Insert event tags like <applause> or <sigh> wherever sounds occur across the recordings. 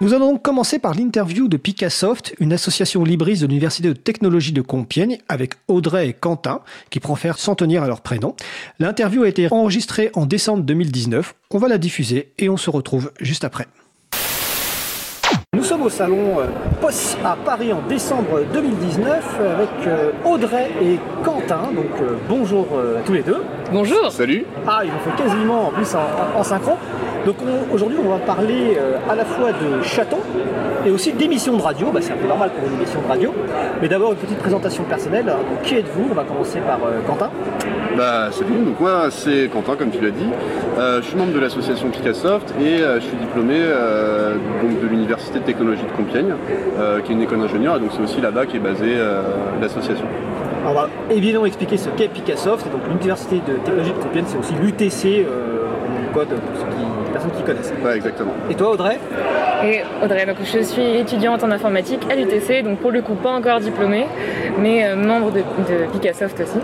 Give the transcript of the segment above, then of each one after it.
Nous allons donc commencer par l'interview de Picassoft, une association libriste de l'Université de technologie de Compiègne, avec Audrey et Quentin, qui préfèrent s'en tenir à leur prénom. L'interview a été enregistrée en décembre 2019. On va la diffuser et on se retrouve juste après. Nous sommes au salon euh, POS à Paris en décembre 2019 avec euh, Audrey et Quentin. Donc euh, bonjour à tous les deux. Bonjour. Salut. Ah, ils ont fait quasiment en plus en, en synchro. Donc aujourd'hui, on va parler euh, à la fois de chatons et aussi d'émissions de radio. Bah, c'est un peu normal pour une émission de radio. Mais d'abord, une petite présentation personnelle. Donc, qui êtes-vous? On va commencer par euh, Quentin. Bah, salut, donc moi c'est Quentin comme tu l'as dit. Euh, je suis membre de l'association Picassoft et je suis diplômé donc, de l'université de technologie de Compiègne, qui est une école d'ingénieur et donc c'est aussi là-bas qu'est basée l'association. On va évidemment expliquer ce qu'est Picassoft. donc l'université de technologie de Compiègne, c'est aussi l'UTC en code pour ceux qui personnes qui connaissent. Ouais, exactement. Et toi, Audrey Et Audrey, donc je suis étudiante en informatique à l'UTC, donc pour le coup pas encore diplômée, mais euh, membre de, de Picassoft aussi.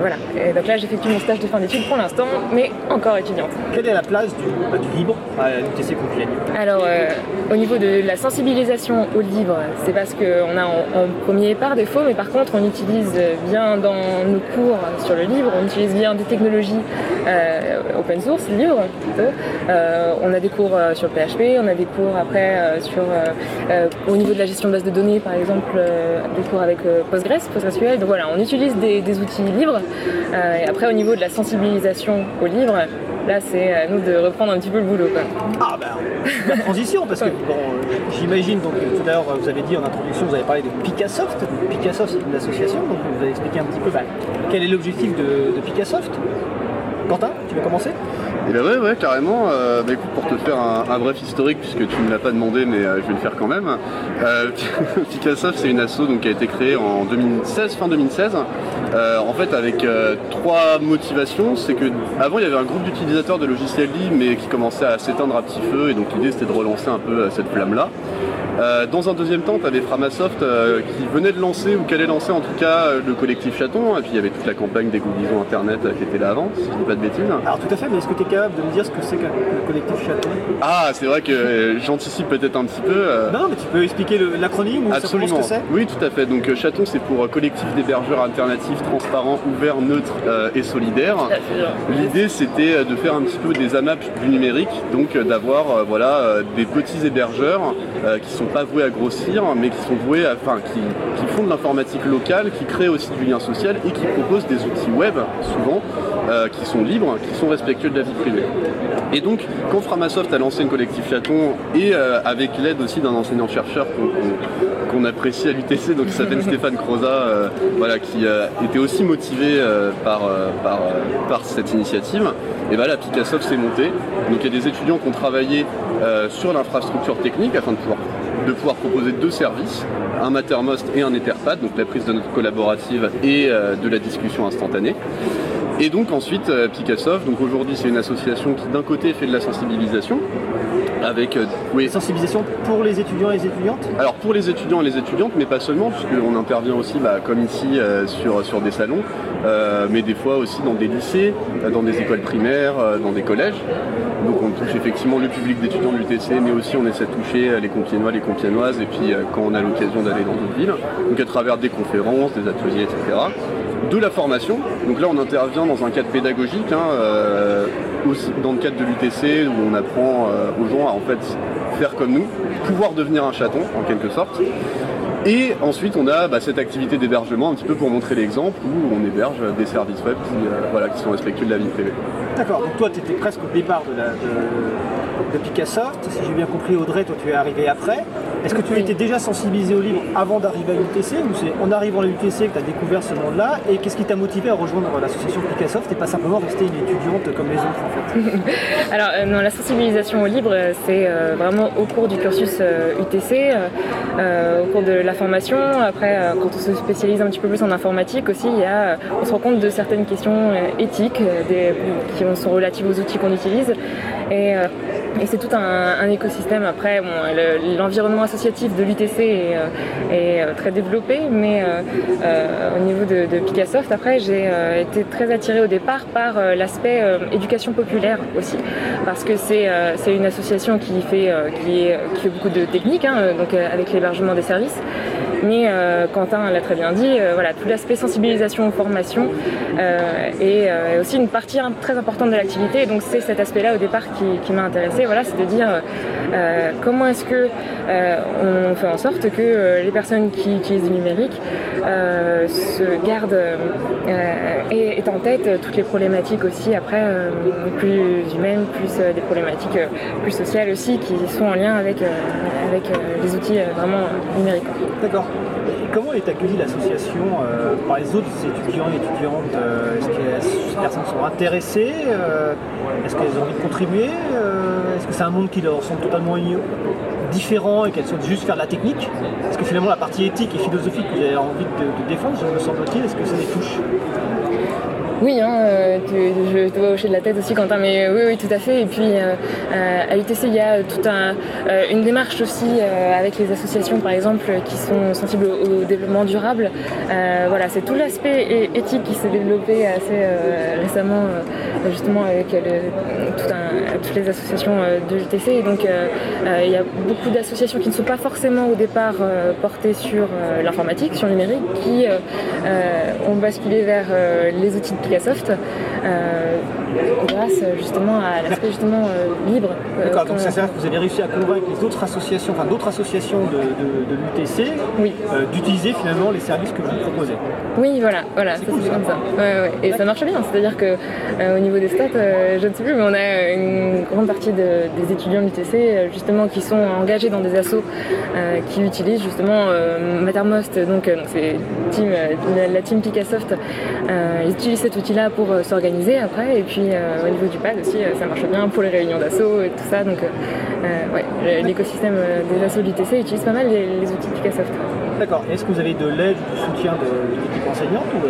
Euh, voilà. Et donc là, j'effectue mon stage de fin d'études pour l'instant, mais encore étudiante. Quelle est la place du, bah, libre à l'UTC Compiègne Alors, euh, au niveau de la sensibilisation au livre, c'est parce qu'on a en, premier par défaut, mais par contre, on utilise bien dans nos cours sur le livre, on utilise bien des technologies open source, libre plutôt. on a des cours sur le PHP, on a des cours après sur au niveau de la gestion de base de données, par exemple, des cours avec Postgres, PostgreSQL. Donc voilà, on utilise des, des outils livre. Euh, et après, au niveau de la sensibilisation au livre, là, c'est à nous de reprendre un petit peu le boulot. Ah ben, la transition, parce que bon, j'imagine, donc tout à l'heure, vous avez dit en introduction, vous avez parlé de Picassoft. Picassoft, c'est une association, donc vous avez expliqué un petit peu bah, quel est l'objectif de, de Picassoft. Quentin, tu veux commencer? Et bah ouais, ouais, carrément. Euh, bah écoute, pour te faire un, bref historique, puisque tu ne me l'as pas demandé, mais euh, je vais le faire quand même. Euh, <laughs> Picassoft, c'est une asso donc, qui a été créée en 2016, fin 2016. en fait, avec trois motivations. C'est que avant, il y avait un groupe d'utilisateurs de logiciels libres, mais qui commençait à s'éteindre à petit feu. Et donc l'idée, c'était de relancer un peu cette flamme-là. Euh, dans un deuxième temps, tu avais Framasoft euh, qui venait de lancer, ou qui allait lancer en tout cas, euh, le collectif Chaton, et puis il y avait toute la campagne des dégoûtisons Internet qui était là avant, si je dis pas de bêtises. Alors tout à fait, mais est-ce que tu es capable de me dire ce que c'est que le collectif Chaton? Ah, c'est vrai que j'anticipe peut-être un petit peu. Non, mais tu peux expliquer l'acronyme ou Absolument. ce que c'est? Oui, tout à fait. Donc Chaton, c'est pour collectif d'hébergeurs alternatifs, transparents, ouverts, neutres et solidaires. L'idée, c'était de faire un petit peu des AMAP du numérique, donc d'avoir voilà, des petits hébergeurs qui sont pas voués à grossir, mais qui sont voués à, enfin, qui, font de l'informatique locale, qui créent aussi du lien social et qui proposent des outils web, souvent, euh, qui sont libres, qui sont respectueux de la vie privée. Et donc, quand Framasoft a lancé une collectif chaton, et euh, avec l'aide aussi d'un enseignant-chercheur qu'on apprécie à l'UTC, donc qui s'appelle Stéphane Croza, euh, voilà, qui était aussi motivé par, cette initiative, et voilà, ben Picassoft s'est monté. Donc il y a des étudiants qui ont travaillé sur l'infrastructure technique afin de pouvoir de pouvoir proposer deux services, un Mattermost et un Etherpad, donc la prise de notes collaborative et euh, de la discussion instantanée. Et donc ensuite euh, Picassoft, donc aujourd'hui c'est une association qui d'un côté fait de la sensibilisation, avec euh, oui. sensibilisation pour les étudiants et les étudiantes Alors pour les étudiants et les étudiantes, mais pas seulement, puisqu'on intervient aussi, bah, comme ici, sur, sur des salons, mais des fois aussi dans des lycées, dans des écoles primaires, dans des collèges. Donc on touche effectivement le public d'étudiants de l'UTC, mais aussi on essaie de toucher les Compiègnois, les Compiègnoises, et puis euh, quand on a l'occasion d'aller dans d'autres villes, donc à travers des conférences, des ateliers, etc. De la formation, donc là on intervient dans un cadre pédagogique, hein, euh, dans le cadre de l'UTC, où on apprend euh, aux gens à en fait faire comme nous, pouvoir devenir un chaton en quelque sorte. Et ensuite, on a bah, cette activité d'hébergement un petit peu pour montrer l'exemple où on héberge des services web qui, voilà, qui sont respectueux de la vie privée. D'accord, donc toi tu étais presque au départ de, la, de, Picassoft, si j'ai bien compris Audrey, toi tu es arrivé après. Est-ce que tu étais déjà sensibilisé au livre avant d'arriver à l'UTC ou c'est en arrivant à l'UTC que tu as découvert ce monde-là Et qu'est-ce qui t'a motivé à rejoindre l'association Picassoft et pas simplement rester une étudiante comme les autres en fait <laughs> Alors euh, non, la sensibilisation au livre, c'est euh, vraiment au cours du cursus UTC, euh, au cours de la formation. Après, quand on se spécialise un petit peu plus en informatique aussi, il y a, on se rend compte de certaines questions éthiques des, qui sont relatives aux outils qu'on utilise. Et et c'est tout un, écosystème. Après, l'environnement associatif de l'UTC est, est, très développé, mais au niveau de, Picassoft, après, j'ai été très attirée au départ par l'aspect éducation populaire aussi, parce que c'est une association qui fait, beaucoup de techniques, hein, donc avec l'hébergement des services. Mais euh, Quentin l'a très bien dit, euh, voilà, tout l'aspect sensibilisation, formation euh, est aussi une partie très importante de l'activité. Donc c'est cet aspect-là au départ qui, m'a intéressé. Voilà, c'est de dire comment est-ce que on fait en sorte que les personnes qui utilisent du numérique se gardent et aient en tête toutes les problématiques aussi après plus humaines, plus des problématiques plus sociales aussi qui sont en lien avec, avec les outils vraiment numériques. D'accord. Comment est accueillie l'association euh, par les autres étudiants et étudiantes euh, Est-ce que ces personnes sont intéressées euh, Est-ce qu'elles ont envie de contribuer Est-ce que c'est un monde qui leur semble totalement différent et qu'elles souhaitent juste faire de la technique? Est-ce que finalement la partie éthique et philosophique que vous avez envie de, défendre, me semble-t-il, est-ce que ça les touche oui, hein, euh, je te vois hocher de la tête aussi, Quentin, mais oui, oui, tout à fait. Et puis euh, euh, à l'UTC, il y a toute un, une démarche aussi avec les associations, par exemple, qui sont sensibles au, développement durable. voilà, c'est tout l'aspect éthique qui s'est développé assez récemment, justement, avec toutes les associations de l'UTC. Et donc, il y a beaucoup d'associations qui ne sont pas forcément au départ portées sur l'informatique, sur le numérique, qui ont basculé vers les outils de Microsoft euh, grâce justement à l'aspect justement euh, libre. Euh, D'accord, donc ça veut dire que vous avez réussi à convaincre les autres associations, enfin d'autres associations de, l'UTC d'utiliser finalement les services que vous proposez. Oui, voilà, voilà, ça c'est comme ça. Et ça marche bien, c'est-à-dire que au niveau des stats, je ne sais plus, mais on a une grande partie des étudiants de l'UTC justement qui sont engagés dans des assos qui utilisent justement Mattermost, donc c'est la team Picassoft, ils utilisent cet outil-là pour s'organiser après, et puis euh, au niveau du pad aussi, euh, ça marche bien pour les réunions d'assaut et tout ça. Donc euh, ouais, l'écosystème des assos du TC utilise pas mal les, outils Picassoft. D'accord. Est-ce que vous avez de l'aide ou du soutien de, l'équipe enseignante ou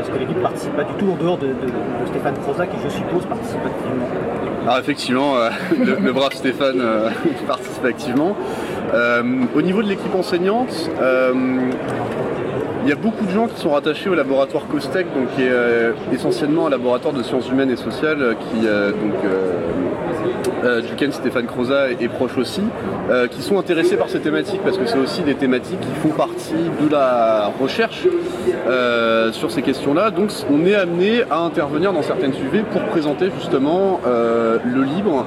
est-ce que l'équipe ne participe pas du tout en dehors de, Stéphane Croza qui, je suppose, participe activement? Alors effectivement, <laughs> le, brave Stéphane <laughs> participe activement. au niveau de l'équipe enseignante, il y a beaucoup de gens qui sont rattachés au laboratoire COSTEC, donc qui est euh, essentiellement un laboratoire de sciences humaines et sociales, euh, qui euh, donc euh, duquel Stéphane Croza est, proche aussi, euh, qui sont intéressés par ces thématiques parce que c'est aussi des thématiques qui font partie de la recherche euh, sur ces questions-là. Donc on est amené à intervenir dans certaines sujets pour présenter justement le libre,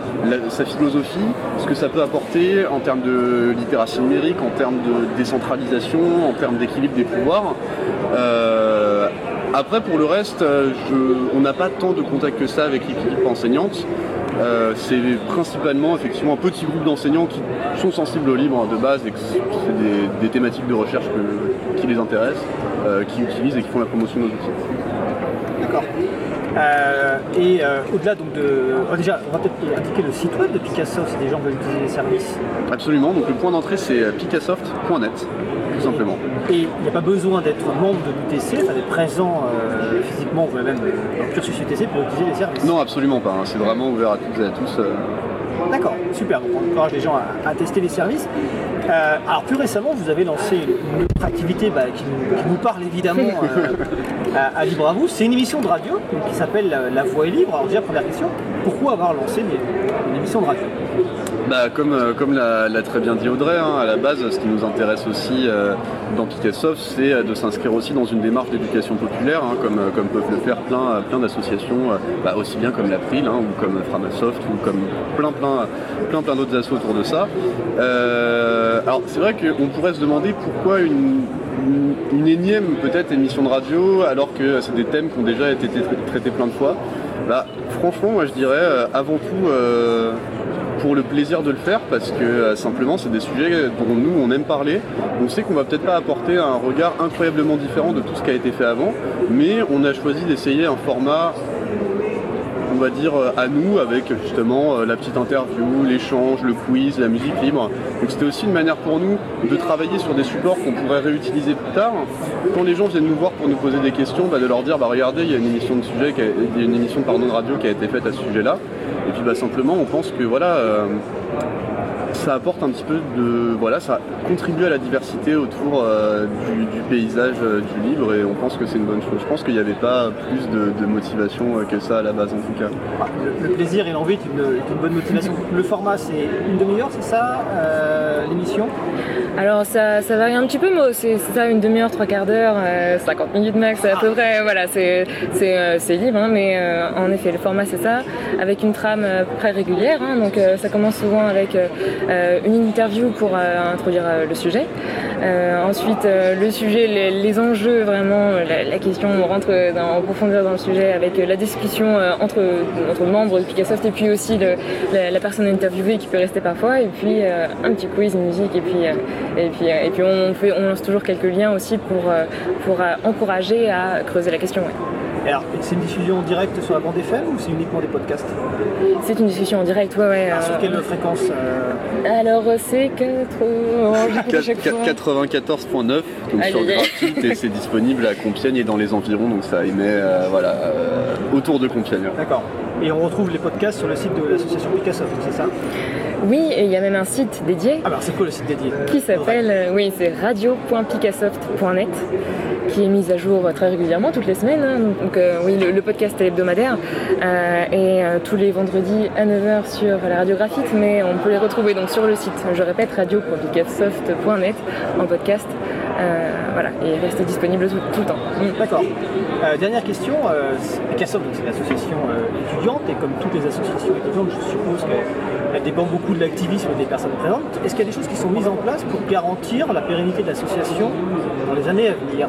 sa philosophie, ce que ça peut apporter en termes de littératie numérique, en termes de décentralisation, en termes d'équilibre des pouvoirs. après, pour le reste, on n'a pas tant de contact que ça avec l'équipe enseignante. Euh, c'est principalement effectivement un petit groupe d'enseignants qui sont sensibles au libre de base et que c'est des, thématiques de recherche qui les intéressent, euh, qui utilisent et qui font la promotion de nos outils. D'accord. Euh, et au-delà donc de. déjà, on va peut-être indiquer le site web de Picassoft si des gens veulent utiliser les services. Absolument, donc le point d'entrée c'est picassoft.net simplement. Et il n'y a pas besoin d'être membre de l'UTC, d'être présent euh, physiquement ou même dans le cursus UTC pour utiliser les services Non, absolument pas. Hein. C'est vraiment ouvert à toutes et à tous. Euh. D'accord, super. Donc on encourage les gens à, tester les services. Euh, alors plus récemment, vous avez lancé une autre activité bah, qui, nous, parle évidemment <laughs> à, Libre à vous. C'est une émission de radio qui s'appelle La Voix est libre. Alors déjà, première question, pourquoi avoir lancé une émission de radio? Bah, comme euh, l'a très bien dit Audrey, hein, à la base, ce qui nous intéresse aussi euh, dans Picassoft, c'est euh, de s'inscrire aussi dans une démarche d'éducation populaire, hein, comme, peuvent le faire plein, plein d'associations, bah, aussi bien comme l'April, hein, ou comme Framasoft, ou comme plein plein plein plein d'autres assos autour de ça. alors c'est vrai qu'on pourrait se demander pourquoi une, une, énième peut-être émission de radio alors que c'est des thèmes qui ont déjà été traités plein de fois. Bah, franchement, moi je dirais avant tout pour le plaisir de le faire parce que euh, simplement c'est des sujets dont nous on aime parler. On sait qu'on va peut-être pas apporter un regard incroyablement différent de tout ce qui a été fait avant, mais on a choisi d'essayer un format va dire, à nous, avec justement la petite interview, l'échange, le quiz, la musique libre. Donc c'était aussi une manière pour nous de travailler sur des supports qu'on pourrait réutiliser plus tard. Quand les gens viennent nous voir pour nous poser des questions, bah, de leur dire, bah regardez, il y a une émission de sujet, y a une émission pardon, de radio qui a été faite à ce sujet-là. Et puis bah, simplement, on pense que voilà, ça apporte un petit peu de. Voilà, ça contribue à la diversité autour euh, du, paysage euh, du livre et on pense que c'est une bonne chose. Je pense qu'il n'y avait pas plus de, motivation euh, que ça à la base en tout cas. Le, plaisir et l'envie est une, bonne motivation. Le format c'est une demi-heure, c'est ça l'émission? Alors ça, varie un petit peu, mais c'est ça, une demi-heure, trois quarts d'heure, 50 minutes max, à peu près. Voilà, c'est libre, hein, mais en effet, le format c'est ça, avec une trame très régulière. Hein, donc ça commence souvent avec euh, une interview pour euh, introduire euh, le sujet. ensuite, le sujet, les, enjeux, vraiment, la, question, on rentre en profondeur dans le sujet avec la discussion entre, entre membres de Picassoft et puis aussi la, personne interviewée qui peut rester parfois, et puis un petit quiz, une musique, et puis, et puis, et puis on, fait, on lance toujours quelques liens aussi pour, pour encourager à creuser la question. Alors, c'est une diffusion en direct sur la bande FM ou c'est uniquement des podcasts C'est une diffusion en direct, ouais, ouais. sur quelle fréquence alors c'est 94.9 donc sur gratuite et c'est disponible à Compiègne et dans les environs donc ça émet euh, voilà, euh, autour de Compiègne. D'accord. Et on retrouve les podcasts sur le site de l'association Picasso, c'est ça Oui, et il y a même un site dédié. Alors c'est quoi le site dédié Qui s'appelle, euh, oui, c'est radio.picassoft.net qui est mise à jour très régulièrement, toutes les semaines. Hein. Donc, euh, oui, le, podcast est hebdomadaire euh, et euh, tous les vendredis à 9h sur la radio graphite, mais on peut les retrouver donc sur le site, je répète, radio.picassoft.net en podcast. voilà, et rester disponible tout, le temps. D'accord. dernière question, Picassoft, c'est une association et comme toutes les associations étudiantes, je suppose que elle dépend beaucoup de l'activisme des personnes présentes. Est-ce qu'il y a des choses qui sont mises en place pour garantir la pérennité de l'association dans les années à venir?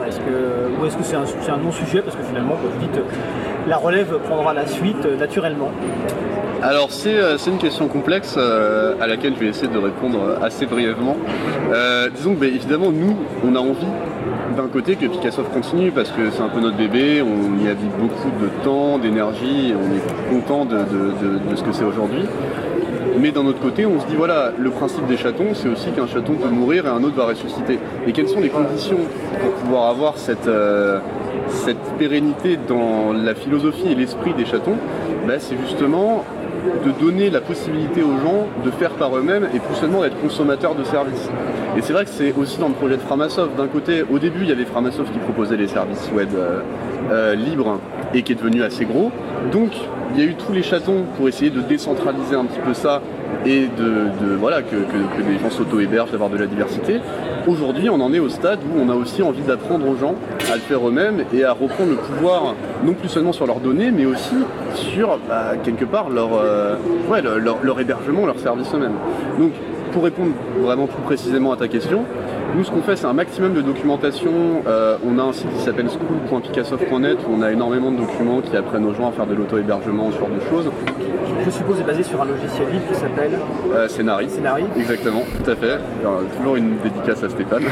Ou est-ce que c'est un, non-sujet Parce que finalement, comme vous dites, la relève prendra la suite euh, naturellement? Alors euh, c'est une question complexe euh, à laquelle je vais essayer de répondre assez brièvement. disons que bah, évidemment nous on a envie d'un côté que Picasso continue parce que c'est un peu notre bébé, on y a vu beaucoup de temps, d'énergie, on est content de ce que c'est aujourd'hui. Mais d'un autre côté, on se dit voilà, le principe des chatons, c'est aussi qu'un chaton peut mourir et un autre va ressusciter. Et quelles sont les conditions pour pouvoir avoir cette, euh, cette pérennité dans la philosophie et l'esprit des chatons? Bah, C'est justement de donner la possibilité aux gens de faire par eux-mêmes et plus seulement d'être consommateurs de services. Et c'est vrai que c'est aussi dans le projet de Framasoft. D'un côté, au début, il y avait Framasoft qui proposait les services web euh, euh, libres et qui est devenu assez gros. Donc, il y a eu tous les chatons pour essayer de décentraliser un petit peu ça et de, voilà que, les gens s'auto-hébergent, d'avoir de la diversité. Aujourd'hui, on en est au stade où on a aussi envie d'apprendre aux gens à le faire eux-mêmes et à reprendre le pouvoir, non plus seulement sur leurs données, mais aussi sur bah, quelque part leur, euh, leur, hébergement, leur service eux-mêmes. Donc, pour répondre vraiment plus précisément à ta question, nous, ce qu'on fait, c'est un maximum de documentation. Euh, on a un site qui s'appelle school.picassoft.net où on a énormément de documents qui apprennent aux gens à faire de l'auto-hébergement, ce genre de choses. Je suppose est basé sur un logiciel libre qui s'appelle euh, Scénari. Scénari. Exactement, tout à fait. toujours une dédicace à Stéphane.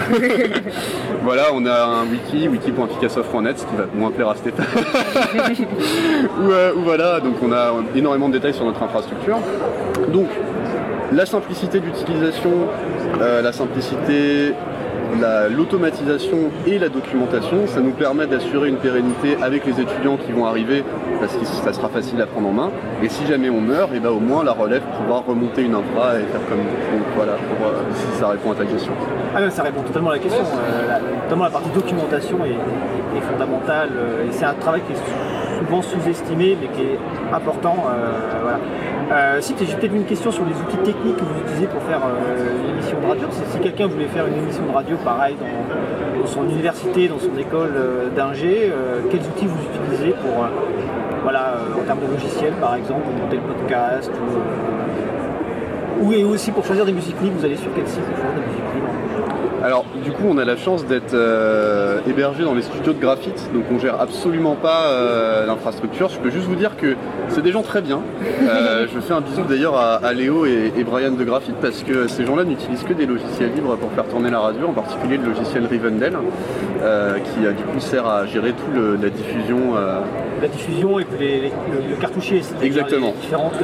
<laughs> voilà, on a un wiki, wiki.picassoft.net, ce qui va moins plaire à Stéphane. <laughs> où, voilà, donc on a énormément de détails sur notre infrastructure. Donc, la simplicité d'utilisation, euh, la simplicité l'automatisation et la documentation, ça nous permet d'assurer une pérennité avec les étudiants qui vont arriver parce que ça sera facile à prendre en main. Et si jamais on meurt, et eh ben au moins la relève pourra remonter une infra et faire comme donc, voilà, euh, si ça répond à ta question. Ah ça répond totalement à la question. Euh, la, partie documentation est, fondamentale et c'est un travail qui est souvent sous-estimé mais qui est important. voilà. Euh, si j'ai peut-être une question sur les outils techniques que vous utilisez pour faire euh, une émission de radio. Si, quelqu'un voulait faire une émission de radio pareil dans, son université, dans son école euh, d'ingé, quels outils vous utilisez pour, voilà, en termes de logiciels par exemple, pour monter le podcast Ou et aussi pour choisir des musiques libres, vous allez sur quel site pour choisir des musiques libres alors du coup on a la chance d'être euh, hébergé dans les studios de graphite, donc on gère absolument pas euh, l'infrastructure. Je peux juste vous dire que c'est des gens très bien. Euh, <laughs> je fais un bisou d'ailleurs à, Léo et, Brian de Graphite parce que ces gens-là n'utilisent que des logiciels libres pour faire tourner la radio, en particulier le logiciel Rivendell, qui du coup sert à gérer tout la diffusion. La diffusion et puis le, cartouchier. Exactement. différentes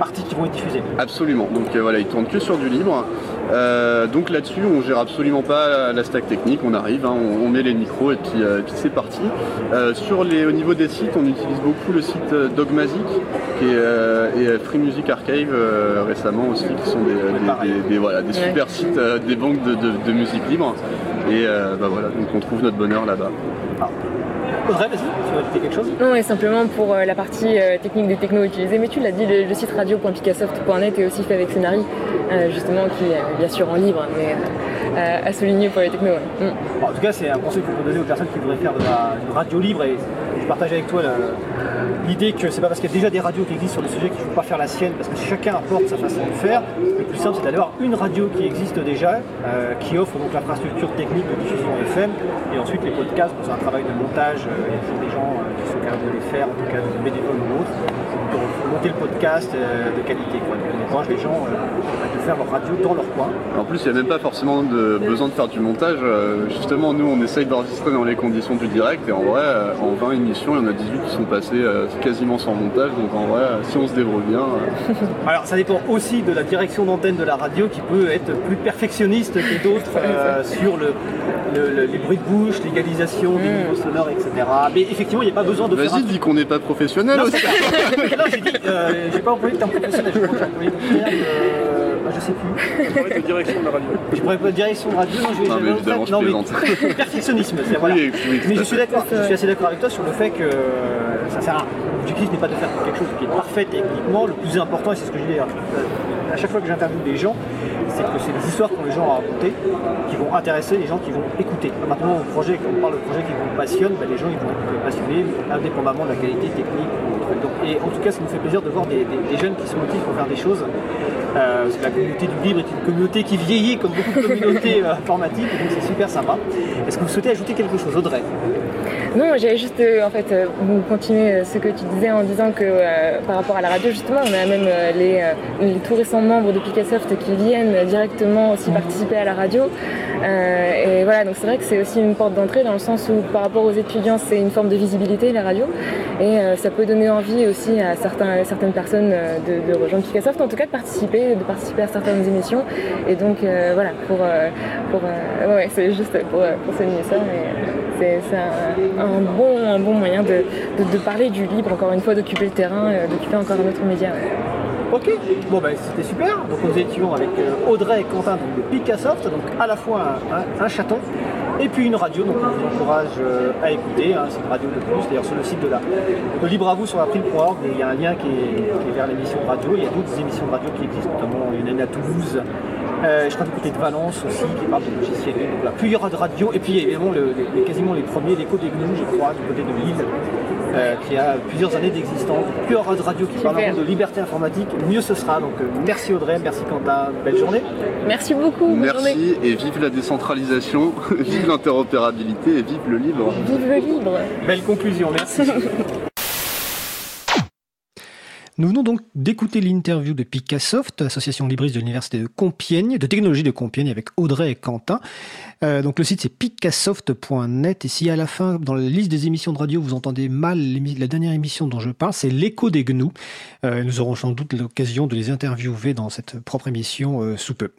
parties qui vont être diffusées. Absolument. Donc voilà, ils tournent que sur du libre. Euh, donc là-dessus, on gère absolument pas la stack technique. On arrive, hein, on, met les micros et puis, euh, c'est parti. Euh, sur les, au niveau des sites, on utilise beaucoup le site Dogmazic et Free Music Archive récemment aussi, qui sont des, voilà, des super sites, des banques de, musique libre. Et bah voilà, donc on trouve notre bonheur là-bas. Ah. Audrey, vas-y, tu veux ajouter quelque chose? Non, et simplement pour la partie technique des technos utilisés, mais tu l'as dit, le, site radio.picassoft.net est aussi fait avec Scénarii. Euh, justement, qui est bien sûr en libre, mais euh, à souligner pour les technos. Mm. en tout cas, c'est un conseil qu'on peut donner aux personnes qui voudraient faire de la radio libre et je partage avec toi l'idée que c'est pas parce qu'il y a déjà des radios qui existent sur le sujet qu'il ne faut pas faire la sienne, parce que chacun apporte sa façon de faire. Le plus simple, c'est d'avoir une radio qui existe déjà, euh, qui offre donc l'infrastructure technique de diffusion FM, et ensuite les podcasts, c'est un travail de montage, il y a des gens qui sont capables de les faire, en tout cas des bénévoles ou autres, pour monter le podcast de qualité. Quoi. Donc on encourage les gens de faire leur radio dans leur coin. En plus, il n'y a même pas forcément de besoin de faire du montage. Justement, nous, on essaye d'enregistrer dans les conditions du direct, et en vrai, en 20 émissions, il y en a 18 qui sont passées euh, quasiment sans montage. Donc en vrai, si on se débrouille bien. Euh. <laughs> Alors ça dépend aussi de la direction d'antenne de la radio qui peut être plus perfectionniste que d'autres <laughs> euh, sur le, les bruits de bouche, l'égalisation des mm. niveaux sonores, etc. Mais effectivement, il n'y a pas besoin de. Vas-y, dis qu'on n'est pas professionnel non, aussi. <laughs> non, j'ai dit, j'ai pas employé le terme professionnel, je crois que j'ai employé le terme. Bah, je sais plus. Je pourrais de direction de radio. Je pourrais pas de direction de radio, non, je vais. Non, mais évidemment, non, mais perfectionnisme, voilà. Oui, oui, mais je suis d'accord, je suis assez d'accord avec toi sur le fait que ça sert à L'objectif n'est pas de faire quelque chose qui est parfait techniquement. Le plus important, et c'est ce que je dis à chaque fois que j'interviewe des gens, c'est que c'est des histoires que les gens à raconter qui vont intéresser les gens qui vont écouter. Maintenant, au projet, quand on parle de projet qui vous passionne, ben, les gens ils vont être passionnés indépendamment de la qualité technique. et en tout cas, ça nous fait plaisir de voir des, jeunes qui se motivent pour faire des choses. Euh, la communauté du livre est une communauté qui vieillit comme beaucoup de communautés <laughs> euh, informatiques, donc c'est super sympa. Est-ce que vous souhaitez ajouter quelque chose, Audrey? Non, j'allais juste euh, en fait euh, continuer ce que tu disais en disant que par rapport à la radio justement, on a même les, tout récents membres de Picassoft qui viennent directement aussi participer à la radio. et voilà, donc c'est vrai que c'est aussi une porte d'entrée dans le sens où par rapport aux étudiants, c'est une forme de visibilité la radio et ça peut donner envie aussi à certains, certaines personnes de, rejoindre Picassoft, en tout cas de participer, de participer à certaines émissions. Et donc voilà, pour, pour ouais, c'est juste pour, pour ça. c'est un, un bon, un bon moyen de, parler du libre, encore une fois, d'occuper le terrain, euh, d'occuper encore un autre média. Ok, bon ben c'était super. Donc nous étions avec euh, Audrey et Quentin de Picassoft, donc à la fois un, chaton et puis une radio, donc on vous encourage euh, à écouter, hein, c'est une radio de plus, d'ailleurs sur le site de, la, de Libre à vous sur il y a un lien qui est, vers l'émission radio, il y a d'autres émissions de radio qui existent, notamment une à Toulouse, euh, je crois du côté de Valence aussi, qui parle de logiciels. Donc là, il y aura de radio. Et puis évidemment, les, quasiment les premiers, l'écho des gnous, je crois, du côté de Lille, euh, qui a plusieurs années d'existence. Plus aura de radio qui parleront de liberté informatique, mieux ce sera. Donc euh, merci Audrey, merci Quentin, belle journée. Merci beaucoup. Merci et vive la décentralisation, <laughs> vive l'interopérabilité et vive le libre. Vive le libre. Belle conclusion, merci. <laughs> Nous venons donc d'écouter l'interview de Picassoft, association libriste de l'université de Compiègne, de technologie de Compiègne, avec Audrey et Quentin. Euh, donc le site c'est picassoft.net et si à la fin dans la liste des émissions de radio vous entendez mal la dernière émission dont je parle, c'est l'écho des gnous. Euh, nous aurons sans doute l'occasion de les interviewer dans cette propre émission euh, sous peu.